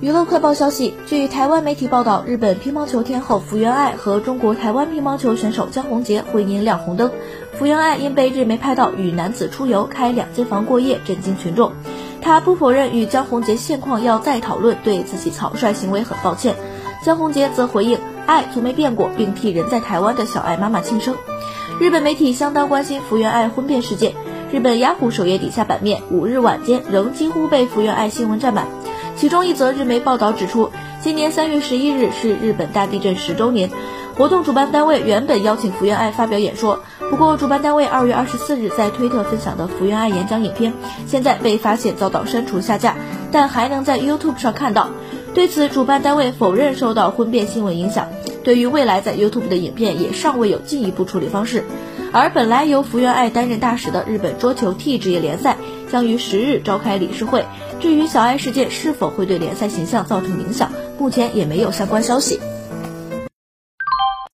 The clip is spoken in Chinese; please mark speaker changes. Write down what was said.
Speaker 1: 娱乐快报消息，据台湾媒体报道，日本乒乓球天后福原爱和中国台湾乒乓球选手江宏杰婚姻亮红灯。福原爱因被日媒拍到与男子出游开两间房过夜，震惊群众。她不否认与江宏杰现况要再讨论，对自己草率行为很抱歉。江宏杰则回应，爱从没变过，并替人在台湾的小爱妈妈庆生。日本媒体相当关心福原爱婚变事件，日本雅虎首页底下版面五日晚间仍几乎被福原爱新闻占满。其中一则日媒报道指出，今年三月十一日是日本大地震十周年，活动主办单位原本邀请福原爱发表演说，不过主办单位二月二十四日在推特分享的福原爱演讲影片，现在被发现遭到删除下架，但还能在 YouTube 上看到。对此，主办单位否认受到婚变新闻影响，对于未来在 YouTube 的影片也尚未有进一步处理方式。而本来由福原爱担任大使的日本桌球 T 职业联赛将于十日召开理事会。至于小爱事件是否会对联赛形象造成影响，目前也没有相关消息。